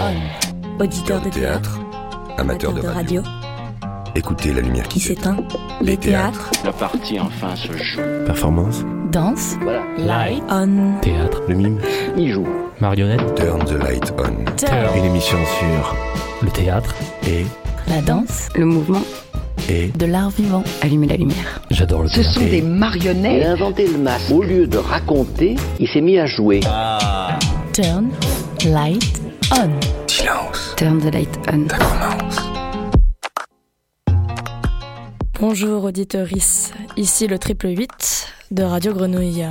On. Auditeur de théâtre, amateur de radio. Écoutez la lumière qui s'éteint. Les théâtres. La partie enfin se joue. Performance. Danse. Voilà. Light. On. Théâtre. Le mime. Il joue. Marionnette. Turn the light on. Turn. Une émission sur Le théâtre. et La danse. Le mouvement, et De l'art vivant. allumer la lumière. J'adore le Ce théâtre. sont des Il marionnettes. a inventé le masque. Au lieu de raconter, il s'est mis à jouer. Turn. Light. On. silence. Turn the light on. Ça commence. Bonjour auditorice, ici le triple 8 de Radio Grenouille.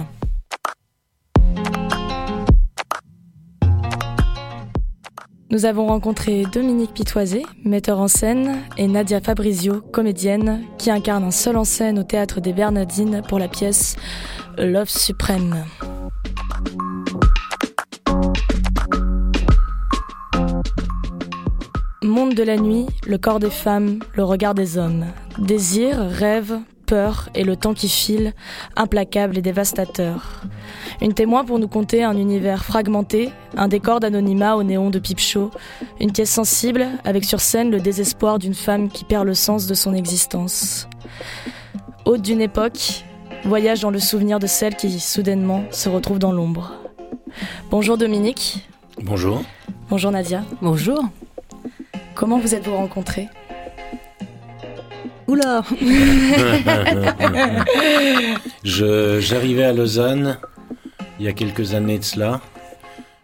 Nous avons rencontré Dominique Pitoisé, metteur en scène, et Nadia Fabrizio, comédienne, qui incarne un seul en scène au théâtre des Bernardines pour la pièce Love suprême. Monde de la nuit, le corps des femmes, le regard des hommes. Désir, rêve, peur et le temps qui file, implacable et dévastateur. Une témoin pour nous conter un univers fragmenté, un décor d'anonymat au néon de pipe chaud, une pièce sensible avec sur scène le désespoir d'une femme qui perd le sens de son existence. Hôte d'une époque, voyage dans le souvenir de celle qui soudainement se retrouve dans l'ombre. Bonjour Dominique, Bonjour. bonjour Nadia. Bonjour. Comment vous êtes-vous rencontrés? Oula Je- J'arrivais à Lausanne il y a quelques années de cela.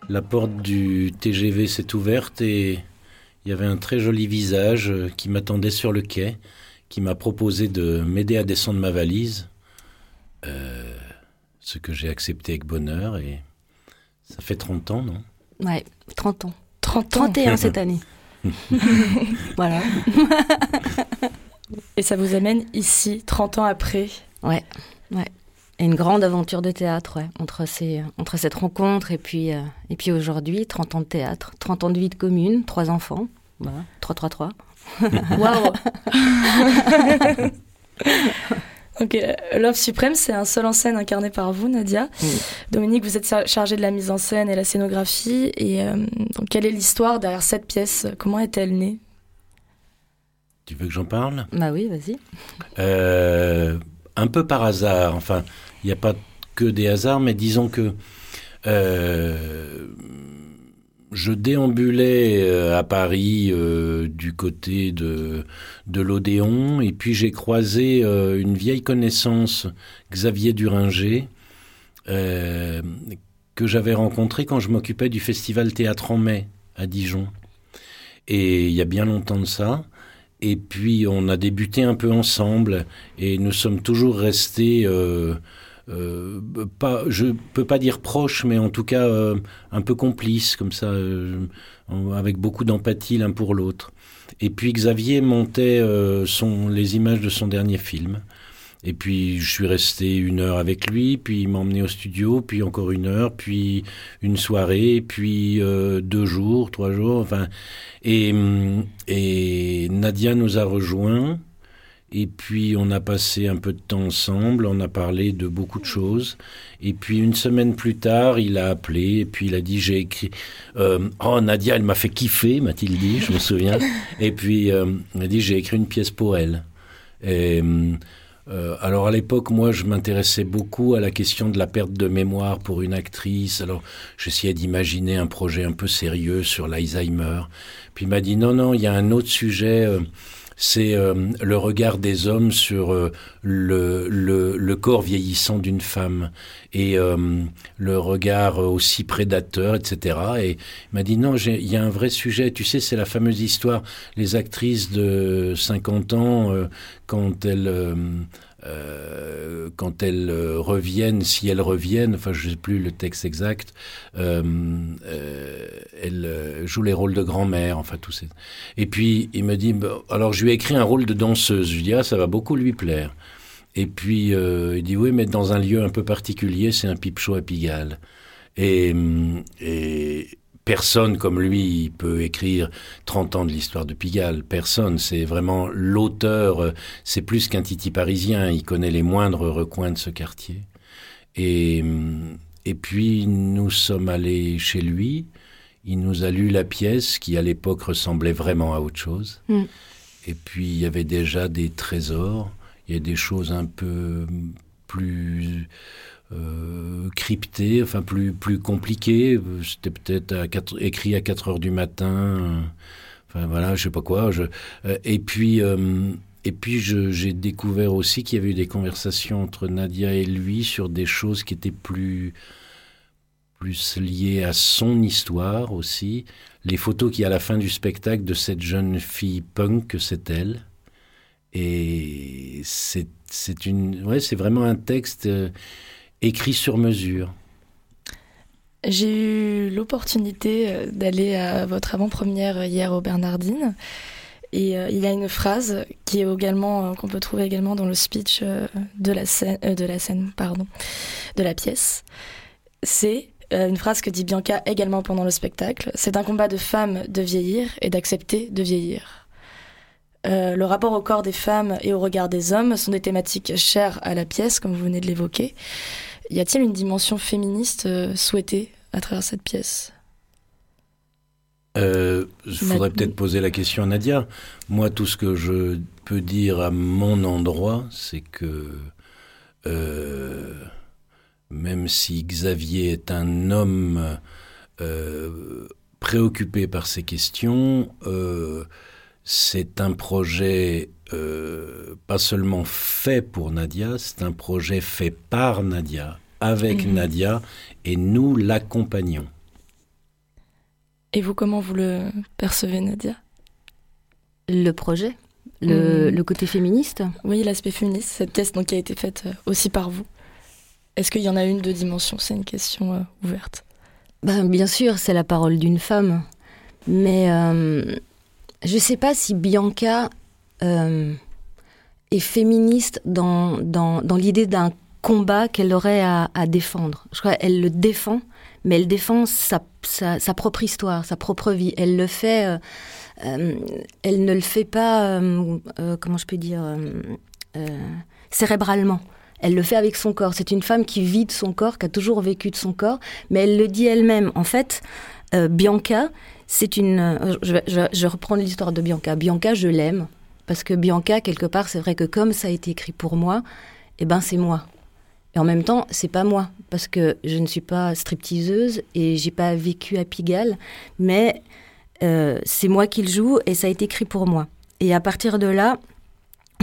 La porte du TGV s'est ouverte et il y avait un très joli visage qui m'attendait sur le quai, qui m'a proposé de m'aider à descendre ma valise, Euh, ce que j'ai accepté avec bonheur et ça fait 30 ans, non? Ouais, 30 ans. 30 ans. 31 cette année. voilà. Et ça vous amène ici, 30 ans après. Ouais, ouais. Et une grande aventure de théâtre, ouais. Entre, ces, entre cette rencontre et puis, euh, et puis aujourd'hui, 30 ans de théâtre, 30 ans de vie de commune, trois enfants. Voilà, 3, 3, 3. Waouh Ok, Love Suprême, c'est un seul en scène incarné par vous, Nadia. Oui. Dominique, vous êtes char- chargée de la mise en scène et la scénographie. Et euh, donc, quelle est l'histoire derrière cette pièce? Comment est-elle née? Tu veux que j'en parle? Bah oui, vas-y. Euh, un peu par hasard. Enfin, il n'y a pas que des hasards, mais disons que euh, je déambulais euh, à Paris euh, du côté de, de l'Odéon, et puis j'ai croisé euh, une vieille connaissance, Xavier Duringer, euh, que j'avais rencontré quand je m'occupais du festival Théâtre en mai à Dijon. Et il y a bien longtemps de ça. Et puis on a débuté un peu ensemble et nous sommes toujours restés, euh, pas, je peux pas dire proches, mais en tout cas euh, un peu complices comme ça, euh, avec beaucoup d'empathie l'un pour l'autre. Et puis Xavier montait euh, son, les images de son dernier film. Et puis je suis resté une heure avec lui, puis il m'a emmené au studio, puis encore une heure, puis une soirée, puis euh, deux jours, trois jours, enfin. Et, et Nadia nous a rejoints. Et puis on a passé un peu de temps ensemble, on a parlé de beaucoup de choses. Et puis une semaine plus tard, il a appelé et puis il a dit j'ai écrit. euh, oh Nadia, elle m'a fait kiffer, m'a-t-il dit, je me souviens. Et puis euh, il a dit j'ai écrit une pièce pour elle. Et, euh, alors à l'époque, moi, je m'intéressais beaucoup à la question de la perte de mémoire pour une actrice. Alors j'essayais d'imaginer un projet un peu sérieux sur l'Alzheimer. Puis il m'a dit non, non, il y a un autre sujet. Euh, c'est euh, le regard des hommes sur euh, le, le, le corps vieillissant d'une femme et euh, le regard aussi prédateur, etc. Et il m'a dit non, il y a un vrai sujet. Tu sais, c'est la fameuse histoire, les actrices de 50 ans, euh, quand elles... euh, quand elles euh, reviennent, si elles reviennent, enfin je ne sais plus le texte exact, euh, elles jouent les rôles de grand-mère, enfin tout ça. Et puis il me dit, bah, alors je lui ai écrit un rôle de danseuse. Je lui dis, ah ça va beaucoup lui plaire. Et puis euh, il dit, oui, mais dans un lieu un peu particulier, c'est un pipe show à Pigalle. Et, hum, et personne comme lui peut écrire 30 ans de l'histoire de Pigalle. Personne. C'est vraiment l'auteur. euh, C'est plus qu'un titi parisien. Il connaît les moindres recoins de ce quartier. Et, hum, et puis nous sommes allés chez lui. il nous a lu la pièce qui à l'époque ressemblait vraiment à autre chose. Mm. Et puis il y avait déjà des trésors, il y a des choses un peu plus euh, cryptées, enfin plus, plus compliquées. C'était peut-être écrit à 4 heures du matin. euh, Enfin voilà, je sais pas quoi. Euh, et puis, et puis j'ai découvert aussi qu'il y avait eu des conversations entre Nadia et lui sur des choses qui étaient plus plus liées à son histoire aussi. Les photos a à la fin du spectacle de cette jeune fille punk c'est elle. Et c'est une ouais c'est vraiment un texte écrit sur mesure. J'ai eu l'opportunité euh, d'aller à votre avant-première hier au Bernardine. Et euh, il y a une phrase qui est également euh, qu'on peut trouver également dans le speech de la scène, de la scène, pardon, de la pièce. C'est une phrase que dit Bianca également pendant le spectacle. C'est un combat de femmes de vieillir et d'accepter de vieillir. Le rapport au corps des femmes et au regard des hommes sont des thématiques chères à la pièce, comme vous venez de l'évoquer. Y a-t-il une dimension féministe euh, souhaitée à travers cette pièce? Euh, Il faudrait Nad- peut-être poser la question à Nadia. Moi, tout ce que je peux dire à mon endroit, c'est que euh, même si Xavier est un homme euh, préoccupé par ces questions, euh, c'est un projet euh, pas seulement fait pour Nadia, c'est un projet fait par Nadia, avec Mhm. Nadia, et nous l'accompagnons. Et vous, comment vous le percevez, Nadia? Le projet, le, Mm. le côté féministe? Oui, l'aspect féministe, cette pièce donc, qui a été faite euh, aussi par vous. Est-ce qu'il y en a une de dimension? C'est une question euh, ouverte. Ben, bien sûr, c'est la parole d'une femme. Mais euh, je ne sais pas si Bianca euh, est féministe dans, dans, dans l'idée d'un combat qu'elle aurait à, défendre. Je crois qu'elle le défend, mais elle défend sa, sa, propre histoire, sa propre vie. Elle le fait. euh, euh, elle ne le fait pas. euh, euh, comment je peux dire euh, euh, Cérébralement. Elle le fait avec son corps. C'est une femme qui vit de son corps, qui a toujours vécu de son corps, mais elle le dit elle-même. En fait, euh, Bianca, c'est une. euh, je, reprendre l'histoire de Bianca. Bianca, je l'aime parce que Bianca, quelque part, c'est vrai que comme ça a été écrit pour moi, eh ben c'est moi. Et en même temps, c'est pas moi parce que je ne suis pas stripteaseuse et j'ai pas vécu à Pigalle, mais euh, c'est moi qui le joue et ça a été écrit pour moi. Et à partir de là,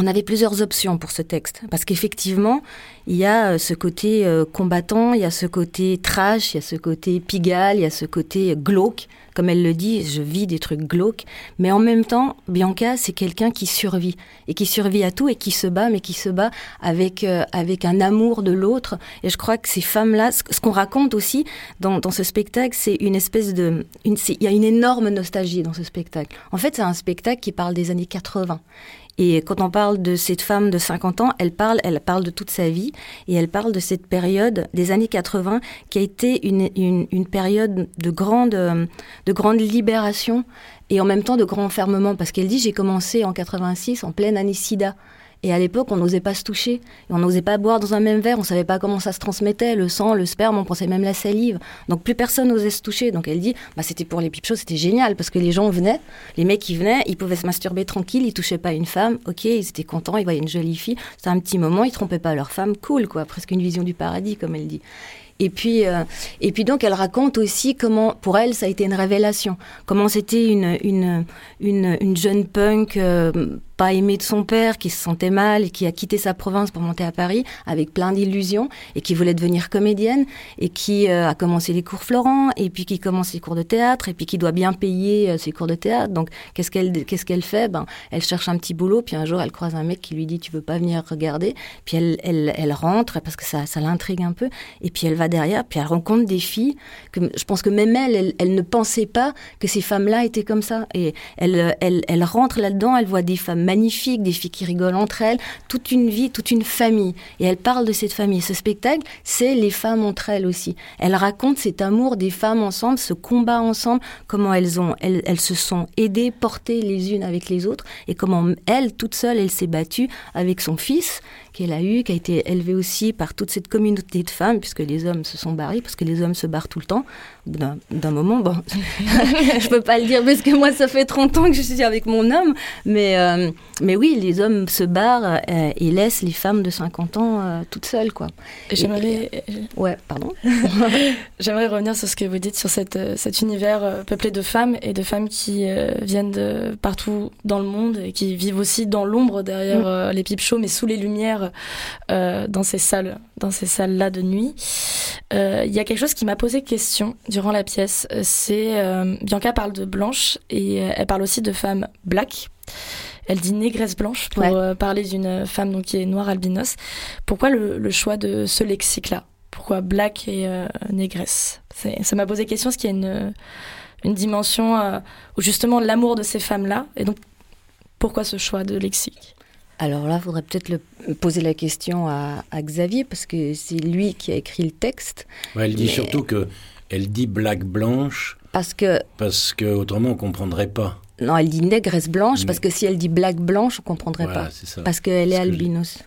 on avait plusieurs options pour ce texte. Parce qu'effectivement, il y a euh, ce côté euh, combattant, il y a ce côté trash, il y a ce côté pigalle, il y a ce côté glauque. Comme elle le dit, je vis des trucs glauques. Mais en même temps, Bianca, c'est quelqu'un qui survit. Et qui survit à tout et qui se bat, mais qui se bat avec, euh, avec un amour de l'autre. Et je crois que ces femmes-là, ce, ce qu'on raconte aussi dans, dans ce spectacle, c'est une espèce de... Il y a une énorme nostalgie dans ce spectacle. En fait, c'est un spectacle qui parle des années 80. Et quand on parle de cette femme de 50 ans, elle parle, elle parle de toute sa vie et elle parle de cette période des années 80 qui a été une, une, une période de grande, euh, de grande libération et en même temps de grand enfermement. Parce qu'elle dit, j'ai commencé en 86 en pleine année sida. Et à l'époque, on n'osait pas se toucher, on n'osait pas boire dans un même verre, on savait pas comment ça se transmettait, le sang, le sperme, on pensait même la salive. Donc plus personne n'osait se toucher. Donc elle dit, bah, c'était pour les pipe shows, c'était génial, parce que les gens venaient, les mecs qui venaient, ils pouvaient se masturber tranquille, ils touchaient pas une femme, ok, ils étaient contents, ils voyaient une jolie fille, c'était un petit moment, ils trompaient pas leur femme, cool, quoi, presque une vision du paradis, comme elle dit. Et puis, euh, et puis donc, elle raconte aussi comment, pour elle, ça a été une révélation. Comment c'était une, une, une, une jeune punk euh, pas aimée de son père, qui se sentait mal et qui a quitté sa province pour monter à Paris avec plein d'illusions et qui voulait devenir comédienne et qui euh, a commencé les cours Florent et puis qui commence les cours de théâtre et puis qui doit bien payer euh, ses cours de théâtre. Donc, qu'est-ce qu'elle qu'est-ce qu'elle fait? Ben, elle cherche un petit boulot. Puis un jour, elle croise un mec qui lui dit tu veux pas venir regarder? Puis elle, elle, elle rentre parce que ça, ça l'intrigue un peu. Et puis elle va derrière. Puis elle rencontre des filles que je pense que même elle, elle, elle ne pensait pas que ces femmes-là étaient comme ça. Et elle, elle, elle rentre là-dedans. Elle voit des femmes magnifiques, des filles qui rigolent entre elles, toute une vie, toute une famille. Et elle parle de cette famille. Ce spectacle, c'est les femmes entre elles aussi. Elle raconte cet amour des femmes ensemble, ce combat ensemble, comment elles ont, elles se sont aidées, portées les unes avec les autres, et comment elle, toute seule, elle s'est battue avec son fils, qu'elle a eue, qui a été élevée aussi par toute cette communauté de femmes, puisque les hommes se sont barrés, parce que les hommes se barrent tout le temps. D'un moment, bon, je peux pas le dire parce que moi, ça fait 30 ans que je suis avec mon homme, mais, euh, mais oui, les hommes se barrent euh, et laissent les femmes de 50 ans euh, toutes seules, quoi. J'aimerais... Ouais, pardon. J'aimerais revenir sur ce que vous dites sur cette, cet univers peuplé de femmes et de femmes qui viennent de partout dans le monde et qui vivent aussi dans l'ombre derrière mm. les pipes chauds, mais sous les lumières dans ces salles, dans ces salles-là de nuit. Il y a quelque chose qui m'a posé question durant la pièce. C'est Bianca parle de blanche et elle parle aussi de femmes black. Elle dit négresse blanche pour parler d'une femme donc qui est noire albinos. Pourquoi le, choix de ce lexique-là? Pourquoi black et négresse? Ça m'a posé question, ce qu'il y a une, une dimension où justement l'amour de ces femmes-là. Et donc, pourquoi ce choix de lexique? Alors là, il faudrait peut-être poser la question à, Xavier, parce que c'est lui qui a écrit le texte. elle dit surtout que elle dit black blanche. Parce que. Parce que autrement on comprendrait pas. Non, elle dit négresse blanche, parce que si elle dit black blanche, on comprendrait pas. Ça. Parce qu'elle est, albinos.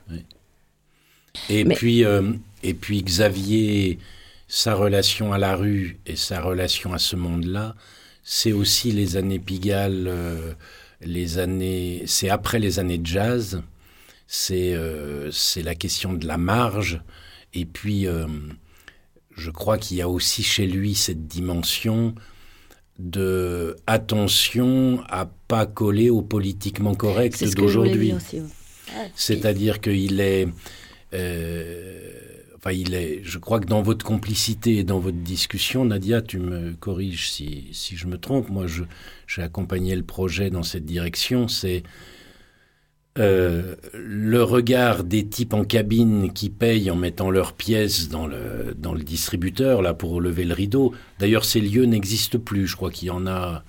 Et puis, euh, et puis Xavier, sa relation à la rue et sa relation à ce monde-là, c'est aussi les années Pigalle. Euh, les années, c'est après les années de jazz, c'est euh, la question de la marge, et puis euh, je crois qu'il y a aussi chez lui cette dimension de attention à pas coller au politiquement correct d'aujourd'hui. C'est-à-dire qu'il est, euh, enfin il est, je crois que dans votre complicité et dans votre discussion, Nadia, tu me corriges si, si je me trompe. Moi, j'ai accompagné le projet dans cette direction, c'est euh, le regard des types en cabine qui payent en mettant leurs pièces dans le, dans le distributeur, là, pour lever le rideau. D'ailleurs, ces lieux n'existent plus. Je crois qu'il y en a,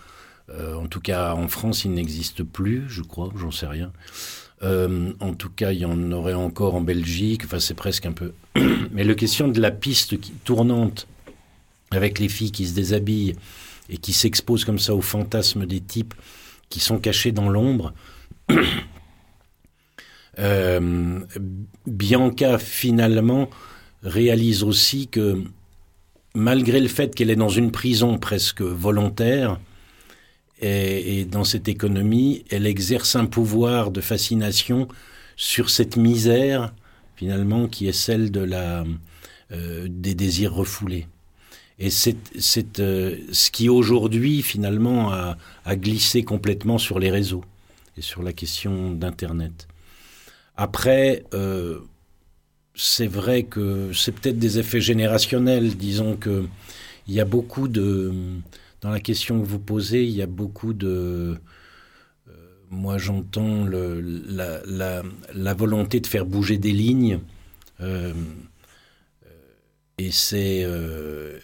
euh, en tout cas en France, ils n'existent plus, je crois, j'en sais rien. Euh, en tout cas, il y en aurait encore en Belgique. Enfin, c'est presque un peu. Mais la question de la piste qui, tournante avec les filles qui se déshabillent et qui s'expose comme ça au fantasme des types qui sont cachés dans l'ombre. Euh, Bianca finalement réalise aussi que malgré le fait qu'elle est dans une prison presque volontaire, et, dans cette économie, elle exerce un pouvoir de fascination sur cette misère finalement qui est celle de la, euh, des désirs refoulés. Et c'est euh, ce qui aujourd'hui finalement a, glissé complètement sur les réseaux et sur la question d'Internet. Après, euh, c'est vrai que c'est peut-être des effets générationnels. Disons que il y a beaucoup de dans la question que vous posez, il y a beaucoup de euh, moi j'entends la, volonté de faire bouger des lignes. et c'est euh,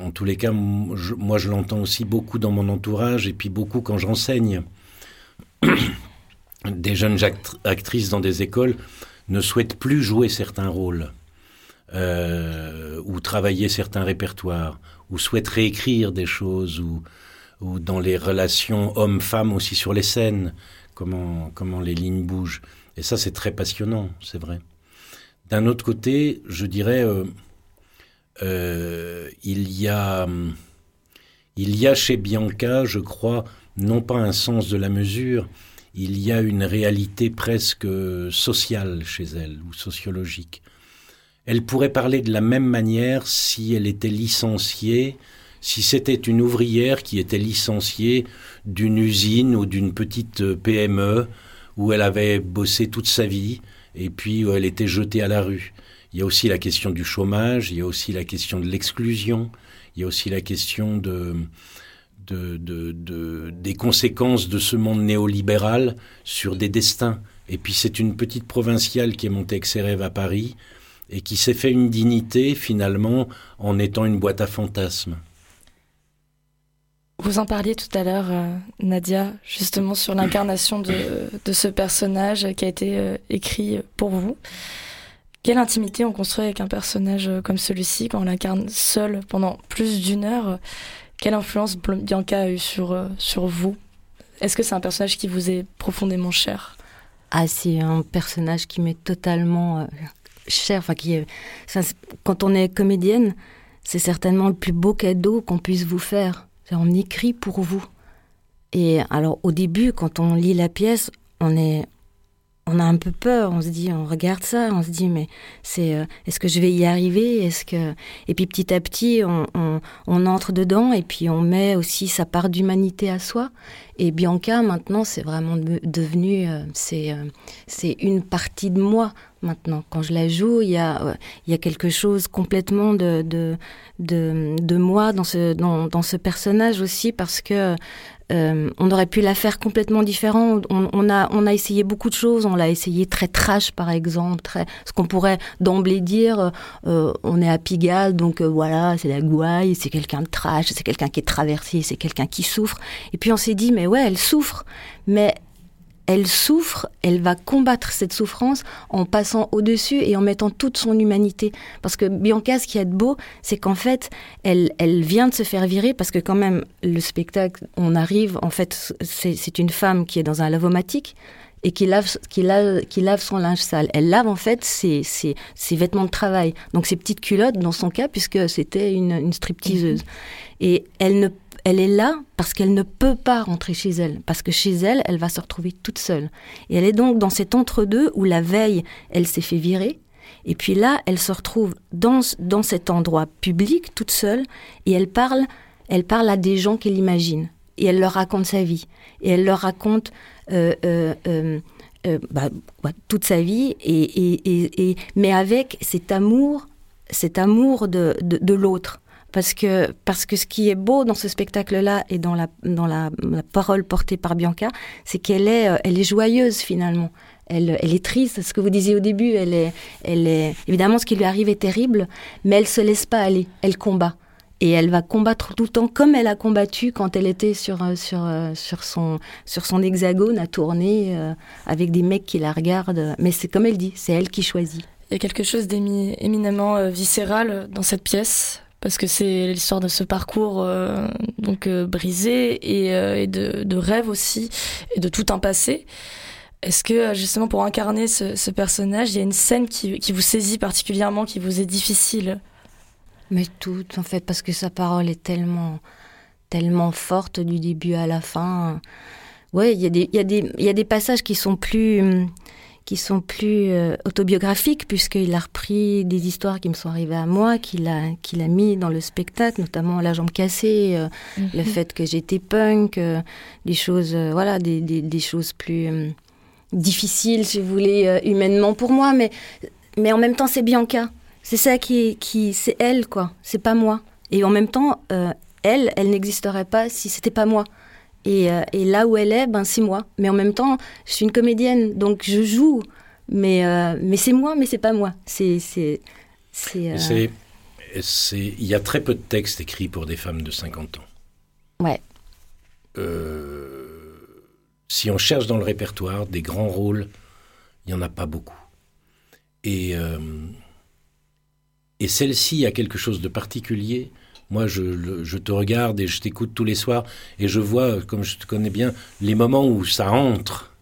en tous les cas, moi je l'entends aussi beaucoup dans mon entourage et puis beaucoup quand j'enseigne. des jeunes actrices dans des écoles ne souhaitent plus jouer certains rôles euh, ou travailler certains répertoires ou souhaitent réécrire des choses ou, ou dans les relations hommes-femmes aussi sur les scènes, comment, comment les lignes bougent. Et ça c'est très passionnant, c'est vrai. D'un autre côté, je dirais... Euh, euh, il, y a, il y a chez Bianca, je crois, non pas un sens de la mesure, il y a une réalité presque sociale chez elle, ou sociologique. Elle pourrait parler de la même manière si elle était licenciée, si c'était une ouvrière qui était licenciée d'une usine ou d'une petite PME où elle avait bossé toute sa vie et puis où elle était jetée à la rue. Il y a aussi la question du chômage, il y a aussi la question de l'exclusion, il y a aussi la question de, des conséquences de ce monde néolibéral sur des destins. Et puis c'est une petite provinciale qui est montée avec ses rêves à Paris et qui s'est fait une dignité finalement en étant une boîte à fantasmes. Vous en parliez tout à l'heure, euh, Nadia, justement sur l'incarnation de, ce personnage qui a été euh, écrit pour vous. Quelle intimité on construit avec un personnage euh, comme celui-ci quand on l'incarne seul pendant plus d'une heure? Quelle influence Bianca a eu sur, euh, sur vous? Est-ce que c'est un personnage qui vous est profondément cher? Ah, c'est un personnage qui m'est totalement euh, cher. Enfin, qui quand on est comédienne, c'est certainement le plus beau cadeau qu'on puisse vous faire. On écrit pour vous. Et alors, au début, quand on lit la pièce, on est, on a un peu peur. On se dit, on regarde ça, on se dit, mais c'est, euh, est-ce que je vais y arriver? Est-ce que Et puis petit à petit, on, on, entre dedans et puis on met aussi sa part d'humanité à soi. Et Bianca, maintenant, c'est vraiment devenu, euh, c'est, euh, c'est une partie de moi maintenant. Quand je la joue, il y a, il y a quelque chose complètement de, de, de, de moi dans ce, dans, dans, ce personnage aussi parce que euh, on aurait pu la faire complètement différent. On, a, on a essayé beaucoup de choses. On l'a essayé très trash, par exemple, très, ce qu'on pourrait d'emblée dire. Euh, on est à Pigalle, donc euh, voilà, c'est la gouaille, c'est quelqu'un de trash, c'est quelqu'un qui est traversé, c'est quelqu'un qui souffre. Et puis on s'est dit, mais ouais, elle souffre, mais elle souffre, elle va combattre cette souffrance en passant au-dessus et en mettant toute son humanité. Parce que Bianca, ce qui est beau, c'est qu'en fait, elle, elle vient de se faire virer parce que quand même, le spectacle, on arrive, en fait, c'est une femme qui est dans un lavomatique et qui lave, qui, lave, qui lave son linge sale. Elle lave en fait ses, ses, ses, vêtements de travail, donc ses petites culottes dans son cas, puisque c'était une, une stripteaseuse. Mhm. Et elle ne elle est là parce qu'elle ne peut pas rentrer chez elle, parce que chez elle, elle va se retrouver toute seule. Et elle est donc dans cet entre-deux où la veille, elle s'est fait virer, et puis là, elle se retrouve dans, dans cet endroit public, toute seule, et elle parle, elle parle à des gens qu'elle imagine, et elle leur raconte sa vie, et elle leur raconte euh, euh, euh, bah, toute sa vie, et, et, mais avec cet amour, cet amour de, de l'autre parce que, parce que ce qui est beau dans ce spectacle-là et dans, la, dans la, parole portée par Bianca, c'est qu'elle est, euh, elle est joyeuse finalement. Elle, elle est triste, ce que vous disiez au début, elle est, elle est, évidemment ce qui lui arrive est terrible, mais elle se laisse pas aller, elle combat. Et elle va combattre tout le temps comme elle a combattu quand elle était sur, euh, sur, euh, sur, son, sur son hexagone à tourner avec des mecs qui la regardent. Mais c'est comme elle dit, c'est elle qui choisit. Il y a quelque chose d'éminemment viscéral dans cette pièce parce que c'est l'histoire de ce parcours euh, donc euh, brisé et, euh, de, de, rêve aussi et de tout un passé. Est-ce que justement pour incarner ce, personnage, il y a une scène qui, vous saisit particulièrement, qui vous est difficile? Mais tout en fait, parce que sa parole est tellement tellement forte du début à la fin. Ouais, il y, a des, y a des, y a des passages qui sont plus hum, qui sont plus euh, autobiographiques, puisqu'il a repris des histoires qui me sont arrivées à moi, qu'il a, qu'il a mis dans le spectacle, notamment La jambe cassée, euh, le mhm. fait que j'étais punk, euh, des choses, voilà, des, des, des, choses plus difficiles, si vous voulez, humainement pour moi, mais, mais en même temps, c'est Bianca. C'est ça qui, qui c'est elle, quoi. C'est pas moi. Et en même temps, elle, elle n'existerait pas si c'était pas moi. Euh, et, là où elle est, ben, c'est moi. Mais en même temps, je suis une comédienne, donc je joue. Mais, euh, mais c'est moi, mais c'est pas moi. C'est. c'est, euh, c'est, Il y a très peu de textes écrits pour des femmes de 50 ans. Ouais. si on cherche dans le répertoire des grands rôles, il n'y en a pas beaucoup. Et, et celle-ci a quelque chose de particulier moi, je, te regarde et je t'écoute tous les soirs et je vois, comme je te connais bien, les moments où ça entre,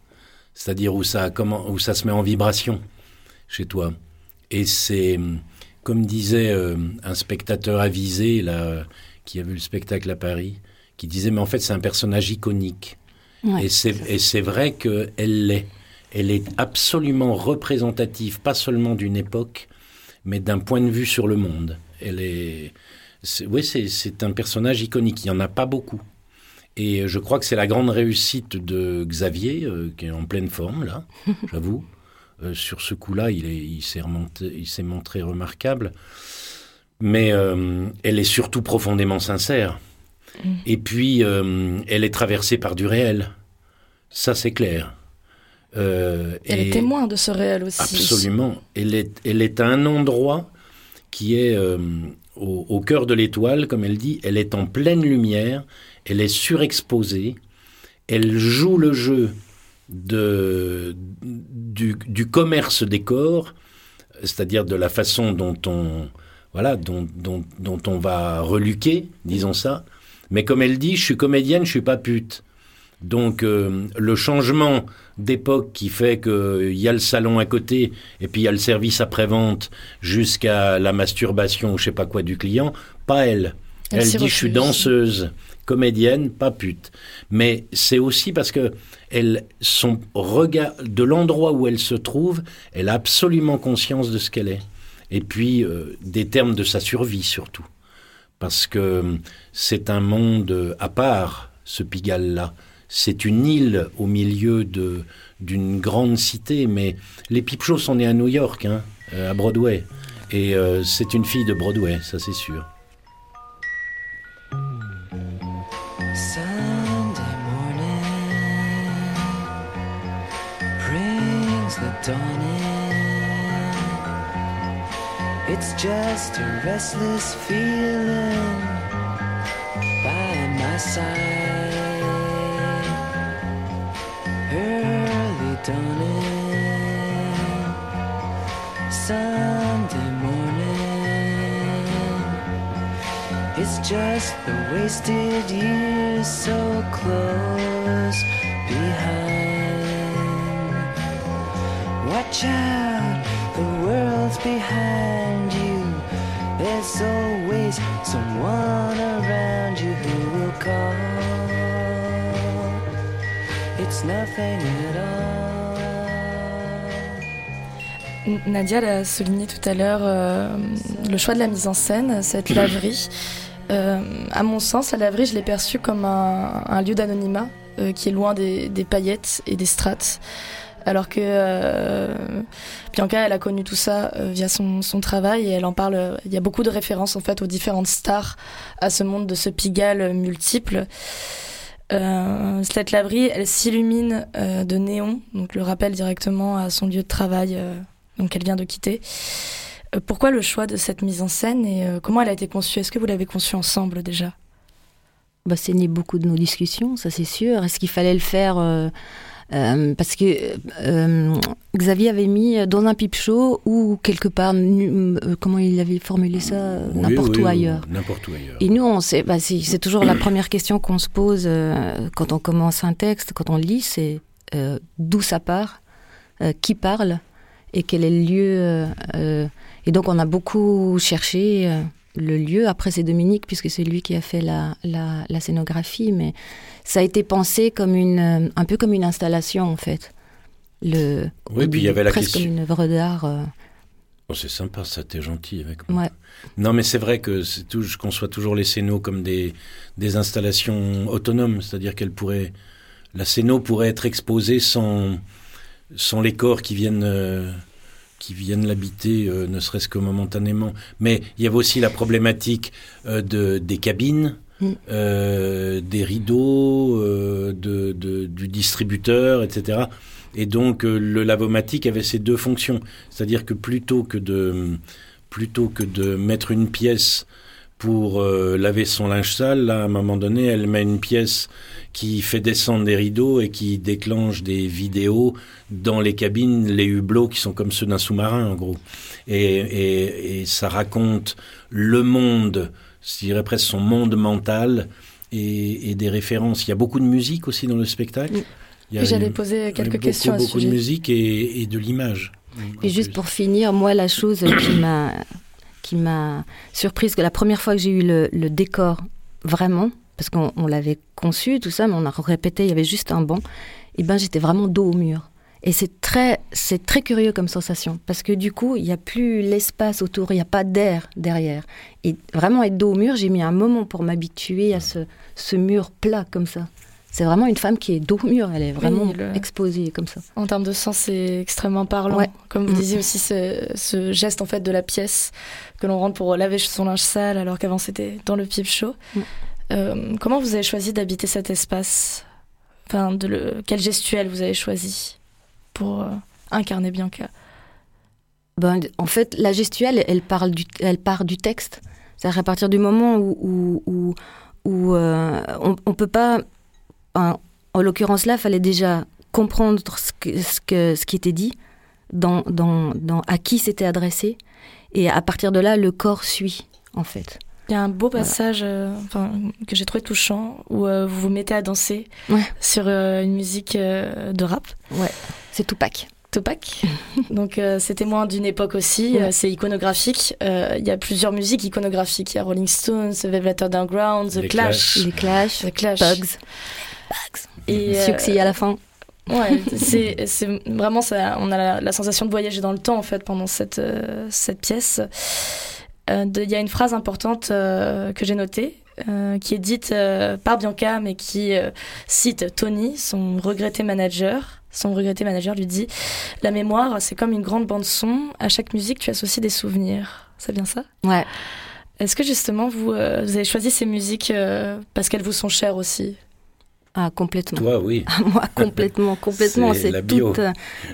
c'est-à-dire où ça, comment, où ça se met en vibration chez toi. Et c'est, comme disait euh, un spectateur avisé là, qui a vu le spectacle à Paris, qui disait, mais en fait, c'est un personnage iconique. et c'est vrai qu'elle l'est. Elle est absolument représentative, pas seulement d'une époque, mais d'un point de vue sur le monde. Elle est, oui, c'est un personnage iconique. Il n'y en a pas beaucoup. Et je crois que c'est la grande réussite de Xavier, euh, qui est en pleine forme, là, j'avoue. Euh, sur ce coup-là, il s'est il montré remarquable. Mais euh, elle est surtout profondément sincère. Mm. Et puis, elle est traversée par du réel. Ça, c'est clair. elle est témoin de ce réel aussi. Absolument. Elle est, elle est à un endroit qui est au, cœur de l'étoile, comme elle dit, elle est en pleine lumière, elle est surexposée, elle joue le jeu du, commerce des corps, c'est-à-dire de la façon dont on, voilà, dont, dont, on va reluquer, disons ça. Mais comme elle dit, je suis comédienne, je suis pas pute. Donc euh, le changement d'époque qui fait qu'il y a le salon à côté et puis il y a le service après-vente jusqu'à la masturbation ou je sais pas quoi du client, pas elle. Elle, dit je suis danseuse, comédienne, pas pute. Mais c'est aussi parce que elle, son regard, de l'endroit où elle se trouve, elle a absolument conscience de ce qu'elle est. Et puis euh, des termes de sa survie surtout. Parce que euh, c'est un monde à part, ce Pigalle-là. C'est une île au milieu d'une grande cité, mais les Pipchos sont nés à New York, hein, euh, à Broadway. Et euh, c'est une fille de Broadway, ça c'est sûr. Sunday morning brings the dawn in. It's just a restless feeling by my side. Sunday morning. It's just the wasted years so close behind. Watch out, the world's behind you. There's always someone around you who will call. It's nothing at all. Nadia l'a souligné tout à l'heure, euh, le choix de la mise en scène, cette laverie. Euh, à mon sens, la laverie, je l'ai perçue comme un, un lieu d'anonymat euh, qui est loin des, des paillettes et des strates. Alors que euh, Bianca, elle a connu tout ça euh, via son, son travail et elle en parle. Il y a beaucoup de références en fait aux différentes stars, à ce monde de ce Pigalle multiple. Euh, cette laverie, elle s'illumine euh, de néon, donc le rappelle directement à son lieu de travail, euh, donc qu'elle vient de quitter. Euh, pourquoi le choix de cette mise en scène et euh, comment elle a été conçue? Est-ce que vous l'avez conçue ensemble déjà? Bah, c'est né beaucoup de nos discussions, ça c'est sûr. Est-ce qu'il fallait le faire euh, euh, parce que euh, Xavier avait mis dans un pipe show ou quelque part, euh, comment il avait formulé ça, Oui, n'importe oui, où oui, ailleurs. N'importe où ailleurs. Et nous, on sait, bah, c'est c'est toujours la première question qu'on se pose euh, quand on commence un texte, quand on lit, c'est euh, d'où ça part, euh, qui parle et quel est le lieu. euh, et donc, on a beaucoup cherché euh, le lieu. Après, c'est Dominique, puisque c'est lui qui a fait la, la, la scénographie, mais ça a été pensé comme une, euh, un peu comme une installation, en fait. Le, Oui, puis il y avait la question- comme une œuvre d'art. euh, Oh, c'est sympa, ça, t'es gentil avec moi. ouais. Non, mais c'est vrai que c'est tout, je conçois toujours les scénos comme des, des installations autonomes, c'est-à-dire qu'elle pourrait, la scéno pourrait être exposée sans, sans les corps qui viennent, euh, qui viennent l'habiter, euh, ne serait-ce que momentanément. Mais il y avait aussi la problématique euh, de, des cabines. Mm. des rideaux, de, de- du distributeur, etc. Et donc le lavomatique avait ces deux fonctions, c'est-à-dire que plutôt que de plutôt que de mettre une pièce pour euh, laver son linge sale, là, à un moment donné, elle met une pièce qui fait descendre des rideaux et qui déclenche des vidéos dans les cabines, les hublots qui sont comme ceux d'un sous-marin, en gros. Et, et, et ça raconte le monde, je dirais presque son monde mental et, et des références. Il y a beaucoup de musique aussi dans le spectacle. Oui. J'allais poser quelques beaucoup, questions à ce beaucoup de sujet. musique et, et de l'image. Et juste pour finir, moi, la chose qui m'a qui m'a surprise, que la première fois que j'ai eu le, décor vraiment, parce qu'on on l'avait conçu, tout ça, mais on a répété, il y avait juste un banc, et ben j'étais vraiment dos au mur. Et c'est très, c'est très curieux comme sensation, parce que du coup, il n'y a plus l'espace autour, il n'y a pas d'air derrière. Et vraiment être dos au mur, j'ai mis un moment pour m'habituer à ce mur plat comme ça. C'est vraiment une femme qui est dos au mur, elle est vraiment le- exposée comme ça. En termes de sens, c'est extrêmement parlant. Ouais. Comme vous Mm. disiez aussi, ce, ce geste en fait de la pièce que l'on rentre pour laver son linge sale, alors qu'avant c'était dans le pipe chaud. Mm. Euh, comment vous avez choisi d'habiter cet espace? Enfin, de le, quel gestuel vous avez choisi pour euh, incarner Bianca? Ben, en fait, la gestuelle, elle, parle du, elle part du texte. C'est-à-dire à partir du moment où, où, où, où, euh, on ne peut pas... En, en l'occurrence là, il fallait déjà comprendre ce, que, ce, que, ce qui était dit, dans, dans, dans, à qui c'était adressé. Et à partir de là, le corps suit, en fait. Il y a un beau passage euh, enfin, que j'ai trouvé touchant où euh, vous vous mettez à danser Ouais. sur euh, une musique de rap. Ouais, c'est Tupac. Tupac. Donc euh, c'est témoin d'une époque aussi, Ouais. euh, c'est iconographique. Euh, Il y a plusieurs musiques iconographiques. Il y a Rolling Stones, The Velvet Underground, The Les Clash. Les Clash, The Clash. Bugs, Et, euh, Siouxsie à la fin. Ouais, c'est c'est vraiment ça. On a la, la sensation de voyager dans le temps en fait pendant cette euh, cette pièce. Euh, Il y a une phrase importante euh, que j'ai notée. Euh, qui est dite euh, par Bianca, mais qui euh, cite Tony, son regretté manager. Son regretté manager lui dit La mémoire, c'est comme une grande bande-son. À chaque musique, tu associes des souvenirs. C'est bien ça? Ouais. Est-ce que justement, vous, euh, vous avez choisi ces musiques euh, parce qu'elles vous sont chères aussi? Ah, complètement. Toi, oui. Moi, complètement, complètement. C'est toute,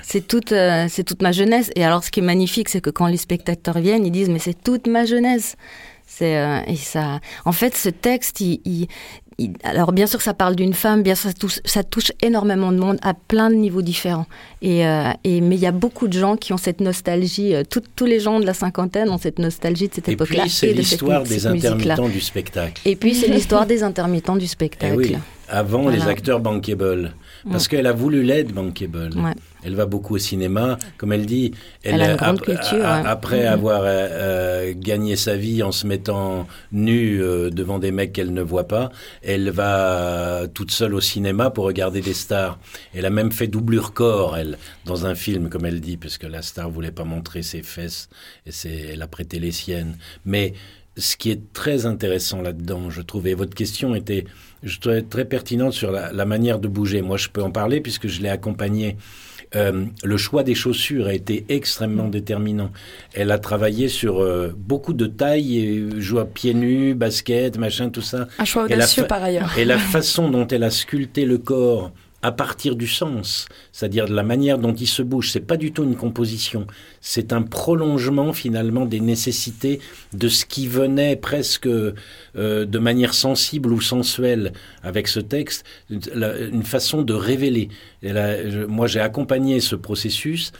c'est toute, euh, c'est toute ma jeunesse. Et alors, ce qui est magnifique, c'est que quand les spectateurs viennent, ils disent, mais c'est toute ma jeunesse. C'est euh, et ça. En fait, ce texte, il, il- il- alors bien sûr, ça parle d'une femme. Bien sûr, ça touche, ça touche énormément de monde à plein de niveaux différents. Et, euh, et mais il y a beaucoup de gens qui ont cette nostalgie. euh, tout- tous les gens de la cinquantaine ont cette nostalgie de cette Et époque-là. puis, c'est et de cette l'histoire des intermittents du spectacle. Et puis, c'est l'histoire des intermittents du Eh spectacle. oui, avant les acteurs bankable. Parce qu'elle a voulu l'être bankable. Ouais. Elle va beaucoup au cinéma, comme elle dit. Elle a une grande culture, a- ouais. Après Mhm. avoir euh, euh, gagné sa vie en se mettant nue euh, devant des mecs qu'elle ne voit pas, elle va toute seule au cinéma pour regarder des stars. Elle a même fait doublure corps, elle, dans un film, comme elle dit, puisque la star voulait pas montrer ses fesses, et elle a prêté les siennes. Mais ce qui est très intéressant là-dedans, je trouve, et votre question était je trouvais très pertinente sur la, la manière de bouger. Moi, je peux en parler puisque je l'ai accompagnée. Euh, le choix des chaussures a été extrêmement déterminant. Elle a travaillé sur euh, beaucoup de tailles, et joue à pieds nus, basket, machin, tout ça. Un choix Et la audacieux par ailleurs. Et la façon dont elle a sculpté le corps à partir du sens, c'est-à-dire de la manière dont il se bouge, c'est pas du tout une composition, c'est un prolongement finalement des nécessités de ce qui venait presque euh, de manière sensible ou sensuelle avec ce texte, une façon de révéler. Moi, j'ai accompagné ce processus.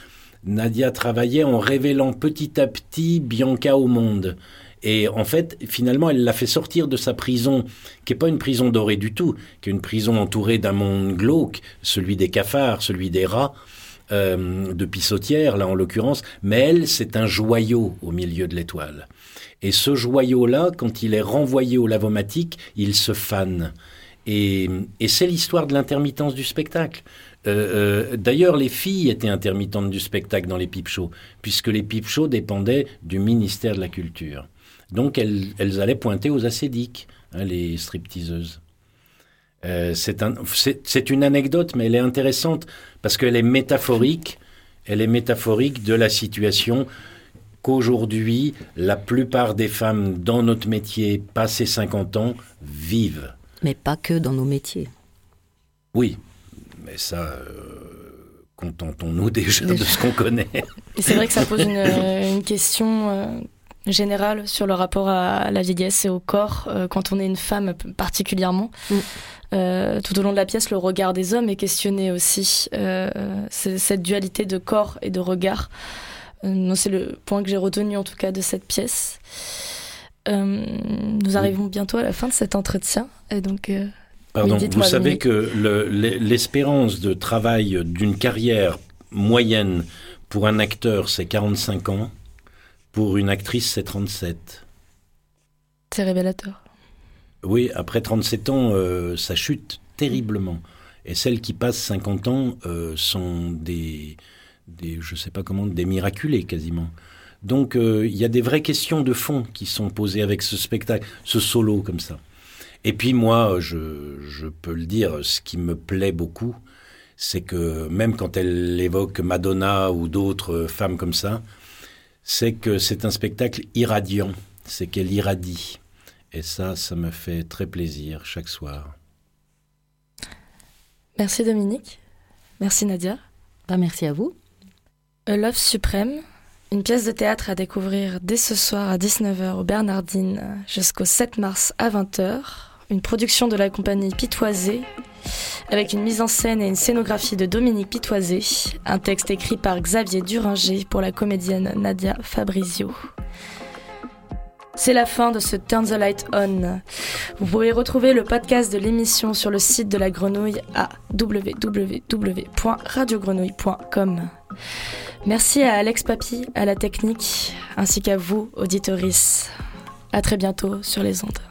Nadia travaillait en révélant petit à petit Bianca au monde. Et en fait, finalement, elle l'a fait sortir de sa prison, qui n'est pas une prison dorée du tout, qui est une prison entourée d'un monde glauque, celui des cafards, celui des rats, euh, de pissotières, là en l'occurrence. Mais elle, c'est un joyau au milieu de l'étoile. Et ce joyau-là, quand il est renvoyé au lavomatique, il se fane. Et, et c'est l'histoire de l'intermittence du spectacle. Euh, euh, D'ailleurs, les filles étaient intermittentes du spectacle dans les pipe shows, puisque les pipe shows dépendaient du ministère de la Culture. Donc, elles, elles allaient pointer aux acédiques, hein, les stripteaseuses. Euh, c'est un- c'est- c'est une anecdote, mais elle est intéressante parce qu'elle est métaphorique. Elle est métaphorique de la situation qu'aujourd'hui, la plupart des femmes dans notre métier, passé 50 ans, vivent. Mais pas que dans nos métiers. Oui, mais ça, euh, contentons-nous déjà de ce qu'on connaît. C'est vrai que ça pose une, une question euh, générale sur le rapport à la vieillesse et au corps euh, quand on est une femme particulièrement. Mm. Euh, tout au long de la pièce, le regard des hommes est questionné aussi. Euh, c'est- cette dualité de corps et de regard. Euh, c'est le point que j'ai retenu en tout cas de cette pièce. Euh, nous arrivons bientôt à la fin de cet entretien. Et donc, euh, Pardon, vous savez que le- l'e- l'espérance de travail d'une carrière moyenne pour un acteur, c'est 45 ans. Pour une actrice, c'est 37. c'est révélateur. Oui, après 37 ans, euh, ça chute terriblement. Et celles qui passent 50 ans euh, sont des, des, je sais pas comment, des miraculés quasiment. Donc euh, il y a des vraies questions de fond qui sont posées avec ce spectacle, ce solo comme ça. Et puis moi, je, je peux le dire, ce qui me plaît beaucoup, c'est que même quand elle évoque Madonna ou d'autres femmes comme ça, c'est que c'est un spectacle irradiant, c'est qu'elle irradie. Et ça, ça me fait très plaisir chaque soir. Merci Dominique. Merci Nadia. Bah, merci à vous. A Love Suprême, une pièce de théâtre à découvrir dès ce soir à 19h au Bernardine jusqu'au 7 mars à 20h. Une production de la compagnie Pitoisé avec une mise en scène et une scénographie de Dominique Pitoisé, un texte écrit par Xavier Duringer pour la comédienne Nadia Fabrizio. C'est la fin de ce Turn the Light On. Vous pouvez retrouver le podcast de l'émission sur le site de la grenouille à www.radiogrenouille.com. Merci à Alex Papy, à la technique, ainsi qu'à vous, auditoris. À très bientôt sur les ondes.